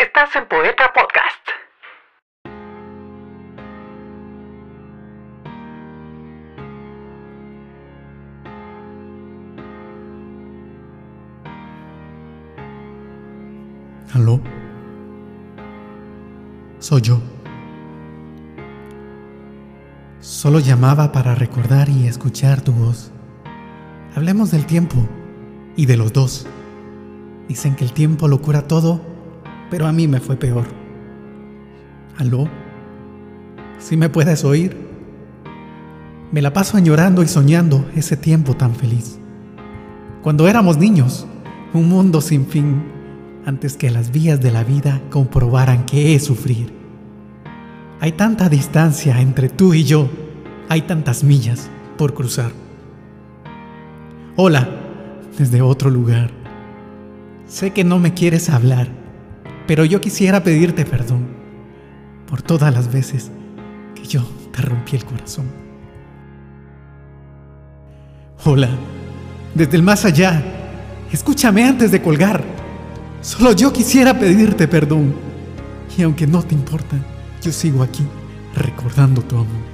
Estás en Poeta Podcast. ¿Aló? Soy yo. Solo llamaba para recordar y escuchar tu voz. Hablemos del tiempo y de los dos. Dicen que el tiempo lo cura todo, pero a mí me fue peor. ¿Aló? ¿Sí me puedes oír? Me la paso añorando y soñando ese tiempo tan feliz. Cuando éramos niños, un mundo sin fin, antes que las vías de la vida comprobaran que es sufrir. Hay tanta distancia entre tú y yo, hay tantas millas por cruzar. Hola, desde otro lugar. Sé que no me quieres hablar, pero yo quisiera pedirte perdón por todas las veces que yo te rompí el corazón. Hola, desde el más allá, escúchame antes de colgar. Solo yo quisiera pedirte perdón. Y aunque no te importa, yo sigo aquí recordando tu amor.